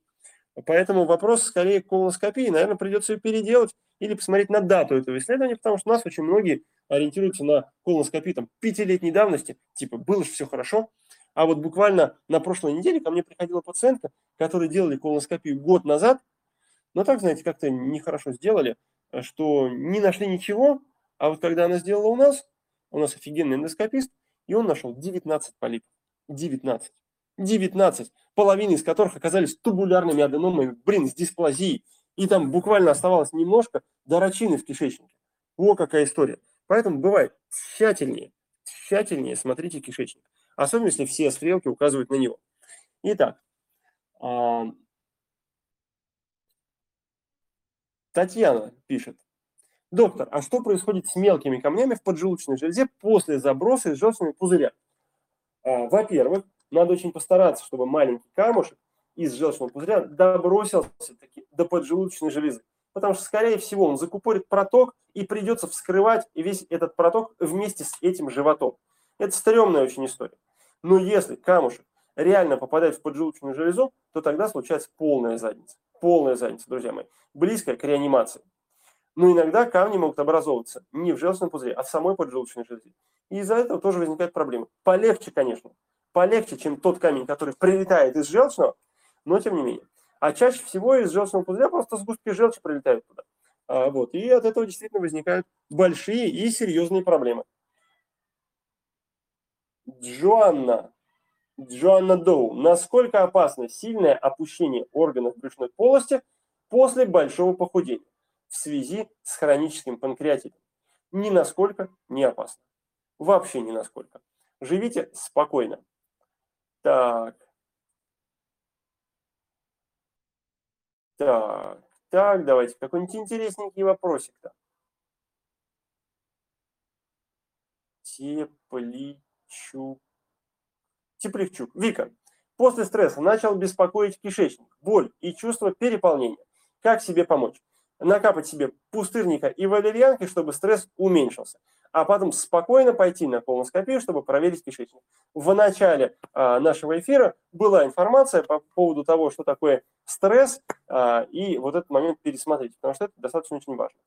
Поэтому вопрос скорее колоноскопии. Наверное, придется ее переделать или посмотреть на дату этого исследования, потому что у нас очень многие ориентируются на колоноскопию там, пятилетней давности, типа было же все хорошо. А вот буквально на прошлой неделе ко мне приходила пациентка, которая делали колоноскопию год назад, но так, знаете, как-то нехорошо сделали, что не нашли ничего, а вот когда она сделала у нас, у нас офигенный эндоскопист, и он нашел 19 полипов. 19. 19, половина из которых оказались тубулярными аденомами, блин, с дисплазией. И там буквально оставалось немножко до рачины в кишечнике. О, какая история. Поэтому бывает тщательнее, тщательнее смотрите кишечник. Особенно, если все стрелки указывают на него. Итак, Татьяна пишет. Доктор, а что происходит с мелкими камнями в поджелудочной железе после заброса из желчными пузыря? А, во-первых, надо очень постараться, чтобы маленький камушек из желчного пузыря добросился до поджелудочной железы. Потому что, скорее всего, он закупорит проток и придется вскрывать весь этот проток вместе с этим животом. Это стрёмная очень история. Но если камушек реально попадает в поджелудочную железу, то тогда случается полная задница. Полная задница, друзья мои. Близкая к реанимации. Но иногда камни могут образовываться не в желчном пузыре, а в самой поджелудочной железе. И из-за этого тоже возникают проблемы. Полегче, конечно полегче, чем тот камень, который прилетает из желчного, но тем не менее. А чаще всего из желчного пузыря просто сгустки желчи прилетают туда. А, вот, и от этого действительно возникают большие и серьезные проблемы. Джоанна, Джоанна Доу. Насколько опасно сильное опущение органов брюшной полости после большого похудения в связи с хроническим панкреатитом? Ни насколько не опасно. Вообще ни насколько. Живите спокойно. Так. Так, так, давайте какой-нибудь интересненький вопросик-то. Тепличук. Тепличук. Вика, после стресса начал беспокоить кишечник, боль и чувство переполнения. Как себе помочь? Накапать себе пустырника и валерьянки, чтобы стресс уменьшился а потом спокойно пойти на колоноскопию, чтобы проверить кишечник. В начале а, нашего эфира была информация по поводу того, что такое стресс, а, и вот этот момент пересмотреть, потому что это достаточно очень важно.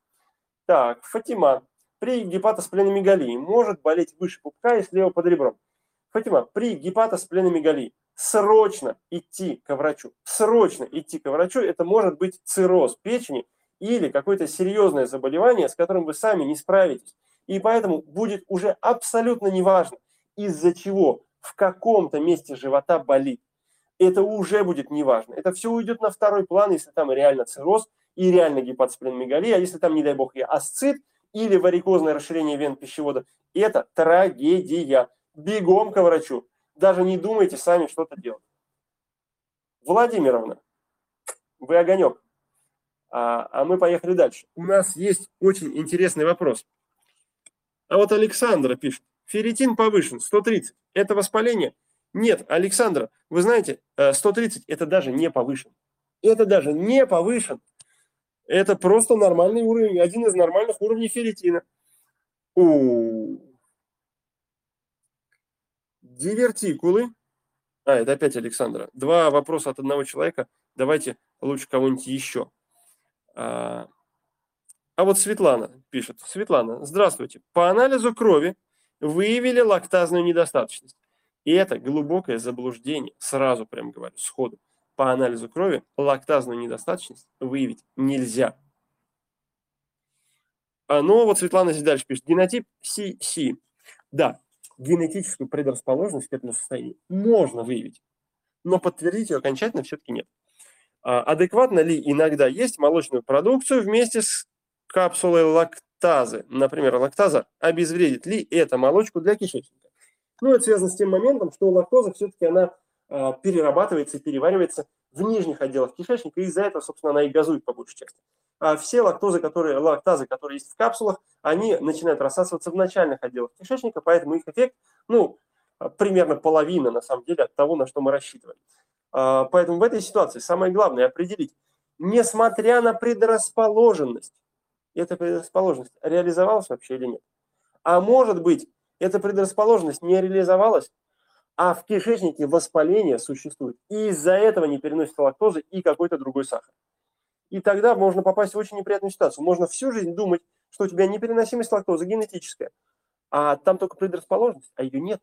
Так, Фатима. При гепатоспленомегалии может болеть выше пупка и слева под ребром. Фатима, при гепатоспленомегалии срочно идти к врачу. Срочно идти к врачу. Это может быть цирроз печени или какое-то серьезное заболевание, с которым вы сами не справитесь. И поэтому будет уже абсолютно неважно, из-за чего, в каком-то месте живота болит. Это уже будет неважно. Это все уйдет на второй план, если там реально цирроз и реально гепатоспленомегалия, а если там, не дай бог, и асцит или варикозное расширение вен пищевода, это трагедия. Бегом к врачу. Даже не думайте сами что-то делать. Владимировна, вы огонек. А, а мы поехали дальше. У нас есть очень интересный вопрос. А вот Александра пишет. Ферритин повышен, 130. Это воспаление? Нет, Александра, вы знаете, 130 э, это даже не повышен. Это даже не повышен. Это просто нормальный уровень, один из нормальных уровней ферритина. У Дивертикулы. А, это опять Александра. Два вопроса от одного человека. Давайте лучше кого-нибудь еще. А, а вот Светлана пишет. Светлана, здравствуйте. По анализу крови выявили лактазную недостаточность. И это глубокое заблуждение. Сразу прям говорю, сходу по анализу крови лактазную недостаточность выявить нельзя. А, ну вот Светлана здесь дальше пишет. Генотип CC. Да, генетическую предрасположенность к этому состоянию можно выявить, но подтвердить ее окончательно все-таки нет. А адекватно ли иногда есть молочную продукцию вместе с капсулой лактазы? Например, лактаза обезвредит ли это молочку для кишечника? Ну, это связано с тем моментом, что лактоза все-таки она перерабатывается и переваривается в нижних отделах кишечника, и из-за этого, собственно, она и газует по большей части. А все лактозы, которые, лактазы, которые есть в капсулах, они начинают рассасываться в начальных отделах кишечника, поэтому их эффект, ну, примерно половина, на самом деле, от того, на что мы рассчитывали. А, поэтому в этой ситуации самое главное определить, несмотря на предрасположенность, эта предрасположенность реализовалась вообще или нет. А может быть, эта предрасположенность не реализовалась, а в кишечнике воспаление существует. И из-за этого не переносится лактоза и какой-то другой сахар. И тогда можно попасть в очень неприятную ситуацию. Можно всю жизнь думать, что у тебя непереносимость лактозы генетическая, а там только предрасположенность, а ее нет.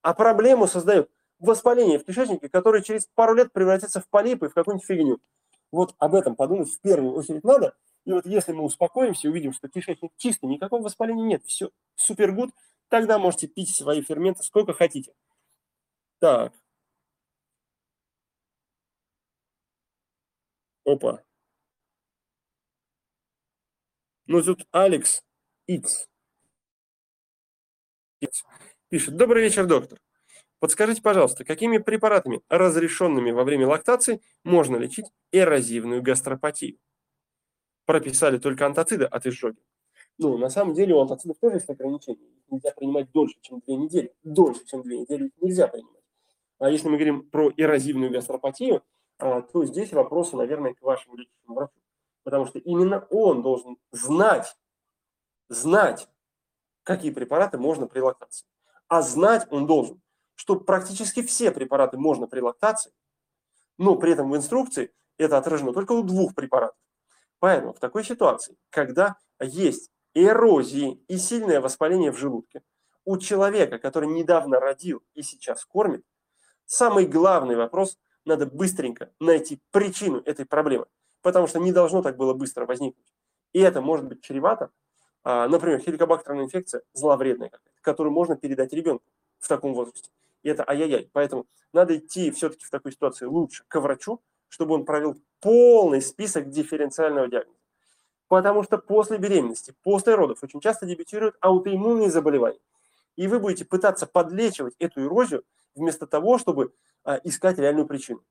А проблему создает воспаление в кишечнике, которое через пару лет превратится в полипы в какую-нибудь фигню. Вот об этом подумать в первую очередь надо. И вот если мы успокоимся и увидим, что кишечник чистый, никакого воспаления нет, все супер гуд, тогда можете пить свои ферменты сколько хотите. Так. Опа. Ну, тут Алекс Икс пишет. Добрый вечер, доктор. Подскажите, пожалуйста, какими препаратами, разрешенными во время лактации, можно лечить эрозивную гастропатию? Прописали только антоциды от изжоги. Ну, на самом деле у антоцидов тоже есть ограничения. Нельзя принимать дольше, чем две недели. Дольше, чем две недели нельзя принимать. А если мы говорим про эрозивную гастропатию, а, то здесь вопросы, наверное, к вашему лечащему врачу. Потому что именно он должен знать, знать, какие препараты можно при лактации. А знать он должен, что практически все препараты можно при лактации, но при этом в инструкции это отражено только у двух препаратов. Поэтому в такой ситуации, когда есть эрозии и сильное воспаление в желудке, у человека, который недавно родил и сейчас кормит, Самый главный вопрос – надо быстренько найти причину этой проблемы, потому что не должно так было быстро возникнуть. И это может быть чревато, а, например, хеликобактерная инфекция зловредная которую можно передать ребенку в таком возрасте. И это ай-яй-яй. Поэтому надо идти все-таки в такой ситуации лучше к врачу, чтобы он провел полный список дифференциального диагноза. Потому что после беременности, после родов очень часто дебютируют аутоиммунные заболевания. И вы будете пытаться подлечивать эту эрозию вместо того, чтобы а, искать реальную причину.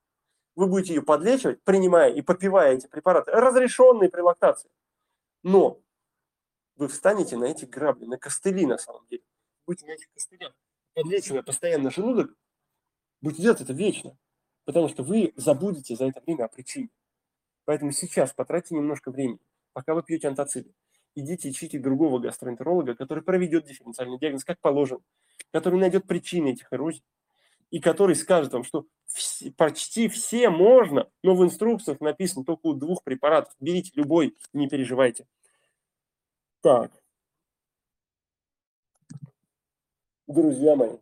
Вы будете ее подлечивать, принимая и попивая эти препараты, разрешенные при лактации. Но вы встанете на эти грабли, на костыли на самом деле. Будете на этих костылях, подлечивая постоянно желудок, будете делать это вечно, потому что вы забудете за это время о причине. Поэтому сейчас потратьте немножко времени, пока вы пьете антоциды. Идите ищите другого гастроэнтеролога, который проведет дифференциальный диагноз, как положено, который найдет причины этих эрозий, и который скажет вам, что все, почти все можно, но в инструкциях написано только у двух препаратов. Берите любой, не переживайте. Так. Друзья мои,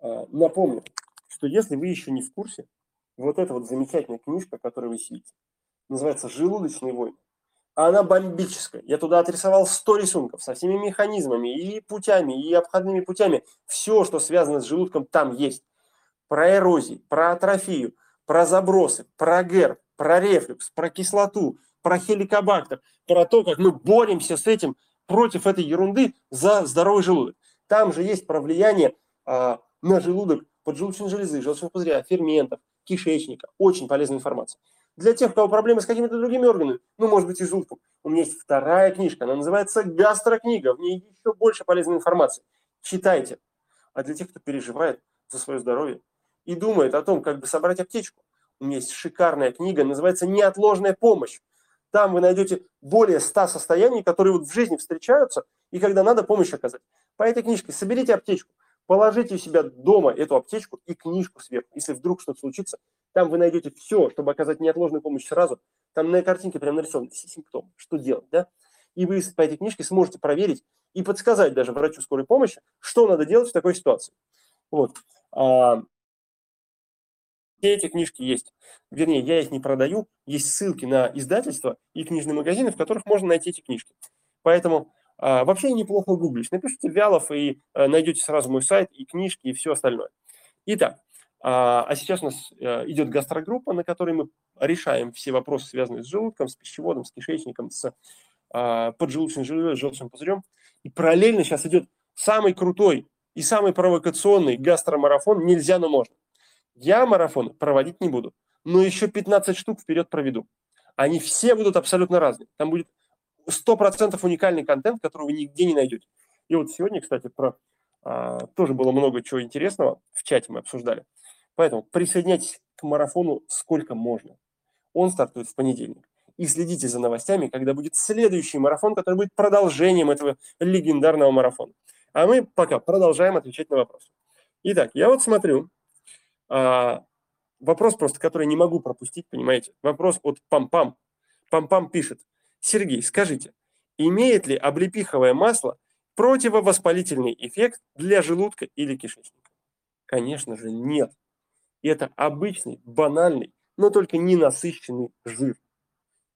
а, напомню, что если вы еще не в курсе, вот эта вот замечательная книжка, которую вы сидите, называется «Желудочный войны». Она бомбическая. Я туда отрисовал 100 рисунков со всеми механизмами и путями, и обходными путями. Все, что связано с желудком, там есть. Про эрозии, про атрофию, про забросы, про герб, про рефлюкс, про кислоту, про хеликобактер, про то, как мы боремся с этим против этой ерунды за здоровый желудок. Там же есть про влияние а, на желудок поджелудочной железы, желчного пузыря, ферментов, кишечника. Очень полезная информация. Для тех, у кого проблемы с какими-то другими органами, ну, может быть, и желудком, у меня есть вторая книжка, она называется «Гастрокнига», в ней еще больше полезной информации. Читайте. А для тех, кто переживает за свое здоровье и думает о том, как бы собрать аптечку, у меня есть шикарная книга, называется «Неотложная помощь». Там вы найдете более 100 состояний, которые вот в жизни встречаются, и когда надо помощь оказать. По этой книжке соберите аптечку, положите у себя дома эту аптечку и книжку сверху. Если вдруг что-то случится, там вы найдете все, чтобы оказать неотложную помощь сразу. Там на картинке прям нарисованы все симптомы, что делать, да? И вы по этой книжке сможете проверить и подсказать даже врачу скорой помощи, что надо делать в такой ситуации. Вот. А, эти книжки есть. Вернее, я их не продаю. Есть ссылки на издательства и книжные магазины, в которых можно найти эти книжки. Поэтому а, вообще неплохо гуглить. Напишите Вялов и а, найдете сразу мой сайт и книжки и все остальное. Итак, а, а сейчас у нас а, идет гастрогруппа, на которой мы решаем все вопросы, связанные с желудком, с пищеводом, с кишечником, с а, поджелудочной железой, желчным пузырем. И параллельно сейчас идет самый крутой и самый провокационный гастромарафон «Нельзя, но можно». Я марафон проводить не буду, но еще 15 штук вперед проведу. Они все будут абсолютно разные. Там будет 100% уникальный контент, который вы нигде не найдете. И вот сегодня, кстати, про тоже было много чего интересного. В чате мы обсуждали. Поэтому присоединяйтесь к марафону сколько можно. Он стартует в понедельник. И следите за новостями, когда будет следующий марафон, который будет продолжением этого легендарного марафона. А мы пока продолжаем отвечать на вопросы. Итак, я вот смотрю, а, вопрос просто, который не могу пропустить, понимаете? Вопрос от Пам-Пам. Пам-Пам пишет. Сергей, скажите, имеет ли облепиховое масло противовоспалительный эффект для желудка или кишечника? Конечно же нет. Это обычный, банальный, но только ненасыщенный жир.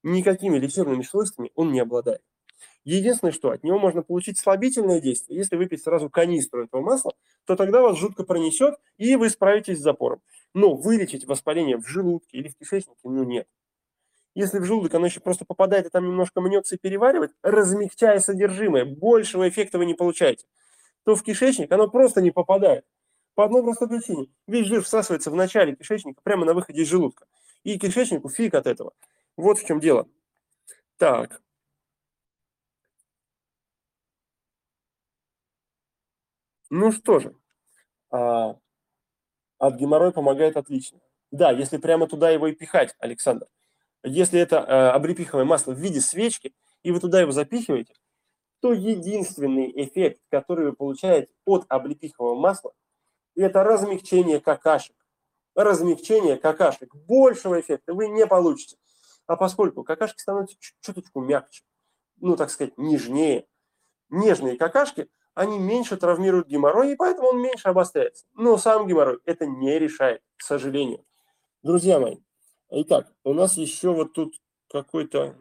Никакими лечебными свойствами он не обладает. Единственное, что от него можно получить слабительное действие. Если выпить сразу канистру этого масла, то тогда вас жутко пронесет, и вы справитесь с запором. Но вылечить воспаление в желудке или в кишечнике, ну нет. Если в желудок оно еще просто попадает и там немножко мнется и переваривает, размягчая содержимое, большего эффекта вы не получаете, то в кишечник оно просто не попадает. По одной простой причине. Весь жир всасывается в начале кишечника, прямо на выходе из желудка. И кишечнику фиг от этого. Вот в чем дело. Так. Ну что же, а, от геморроя помогает отлично. Да, если прямо туда его и пихать, Александр. Если это а, облепиховое масло в виде свечки, и вы туда его запихиваете, то единственный эффект, который вы получаете от облепихового масла, это размягчение какашек. Размягчение какашек. Большего эффекта вы не получите. А поскольку какашки становятся чуточку мягче, ну, так сказать, нежнее, нежные какашки – они меньше травмируют геморрой, и поэтому он меньше обостряется. Но сам геморрой это не решает, к сожалению. Друзья мои, итак, у нас еще вот тут какой-то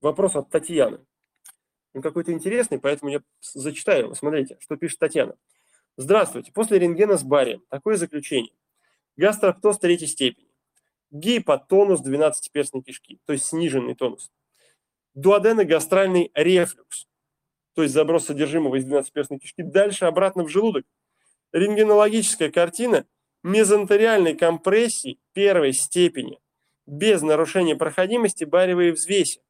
вопрос от Татьяны. Он какой-то интересный, поэтому я зачитаю его. Смотрите, что пишет Татьяна. Здравствуйте. После рентгена с барием такое заключение. Гастроктоз третьей степени. Гипотонус 12-перстной кишки, то есть сниженный тонус. Дуоденогастральный рефлюкс то есть заброс содержимого из 12-перстной кишки, дальше обратно в желудок. Рентгенологическая картина мезонтериальной компрессии первой степени без нарушения проходимости баревой взвеси.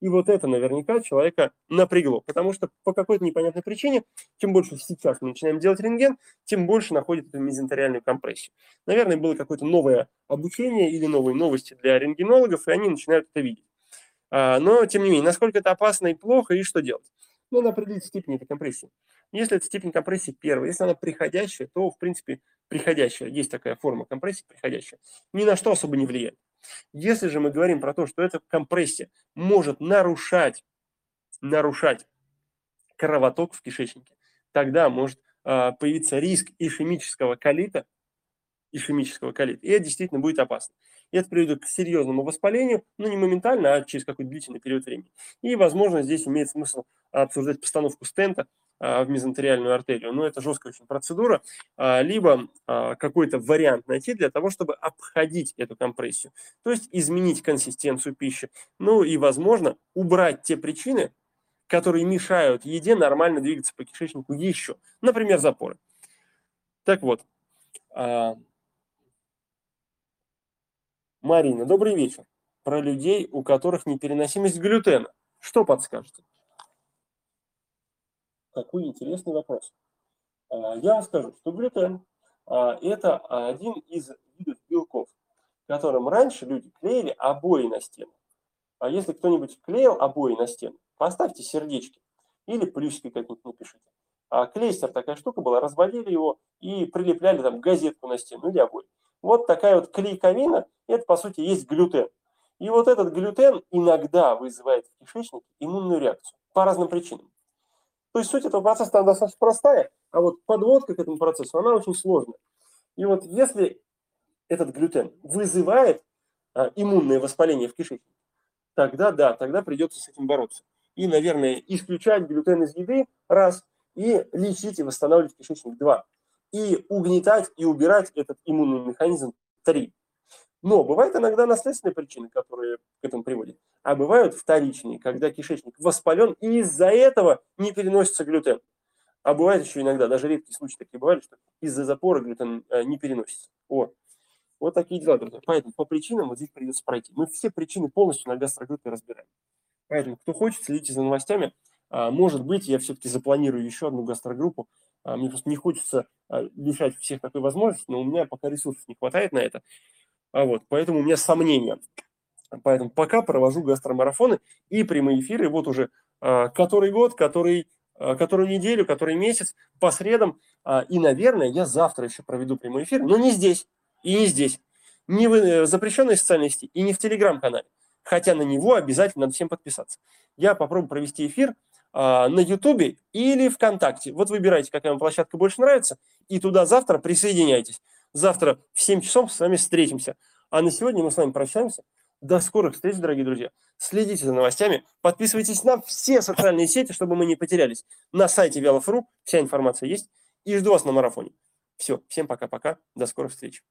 И вот это наверняка человека напрягло, потому что по какой-то непонятной причине, чем больше сейчас мы начинаем делать рентген, тем больше находит эту мезентериальную компрессию. Наверное, было какое-то новое обучение или новые новости для рентгенологов, и они начинают это видеть. А, но, тем не менее, насколько это опасно и плохо, и что делать? Ну, надо определить степень этой компрессии. Если это степень компрессии первая, если она приходящая, то, в принципе, приходящая, есть такая форма компрессии приходящая, ни на что особо не влияет. Если же мы говорим про то, что эта компрессия может нарушать, нарушать кровоток в кишечнике, тогда может э, появиться риск ишемического колита, ишемического колита, и это действительно будет опасно. И это приведет к серьезному воспалению, ну не моментально, а через какой-то длительный период времени. И, возможно, здесь имеет смысл обсуждать постановку стента а, в мезентериальную артерию, но это жесткая очень процедура, а, либо а, какой-то вариант найти для того, чтобы обходить эту компрессию, то есть изменить консистенцию пищи, ну и, возможно, убрать те причины, которые мешают еде нормально двигаться по кишечнику еще, например, запоры. Так вот, Марина, добрый вечер. Про людей, у которых непереносимость глютена. Что подскажете? Какой интересный вопрос. А, я вам скажу, что глютен а, – это один из видов белков, которым раньше люди клеили обои на стену. А если кто-нибудь клеил обои на стену, поставьте сердечки или плюсики какие-нибудь напишите. А клейстер такая штука была, развалили его и прилепляли там газетку на стену или обои. Вот такая вот клейковина, это по сути есть глютен. И вот этот глютен иногда вызывает в кишечнике иммунную реакцию по разным причинам. То есть суть этого процесса там достаточно простая, а вот подводка к этому процессу, она очень сложная. И вот если этот глютен вызывает а, иммунное воспаление в кишечнике, тогда да, тогда придется с этим бороться. И, наверное, исключать глютен из еды – раз, и лечить и восстанавливать кишечник – два. И угнетать и убирать этот иммунный механизм – три. Но бывают иногда наследственные причины, которые к этому приводят. А бывают вторичные, когда кишечник воспален, и из-за этого не переносится глютен. А бывает еще иногда, даже редкие случаи такие бывали, что из-за запора глютен э, не переносится. О, вот такие дела, друзья. Поэтому по причинам вот здесь придется пройти. Мы все причины полностью на гастрогруппе разбираем. Поэтому, кто хочет, следите за новостями. А, может быть, я все-таки запланирую еще одну гастрогруппу. А, мне просто не хочется а, лишать всех такой возможности, но у меня пока ресурсов не хватает на это. А вот, поэтому у меня сомнения. Поэтому пока провожу гастромарафоны и прямые эфиры. Вот уже а, который год, который, которую неделю, который месяц по средам. И, наверное, я завтра еще проведу прямой эфир, но не здесь и не здесь. Не в э, запрещенной социальной сети и не в телеграм-канале. Хотя на него обязательно надо всем подписаться. Я попробую провести эфир на Ютубе или ВКонтакте. Вот выбирайте, какая вам площадка больше нравится, и туда завтра присоединяйтесь. Завтра в 7 часов с вами встретимся. А на сегодня мы с вами прощаемся. До скорых встреч, дорогие друзья. Следите за новостями, подписывайтесь на все социальные сети, чтобы мы не потерялись. На сайте Велов.ру вся информация есть. И жду вас на марафоне. Все, всем пока-пока, до скорых встреч.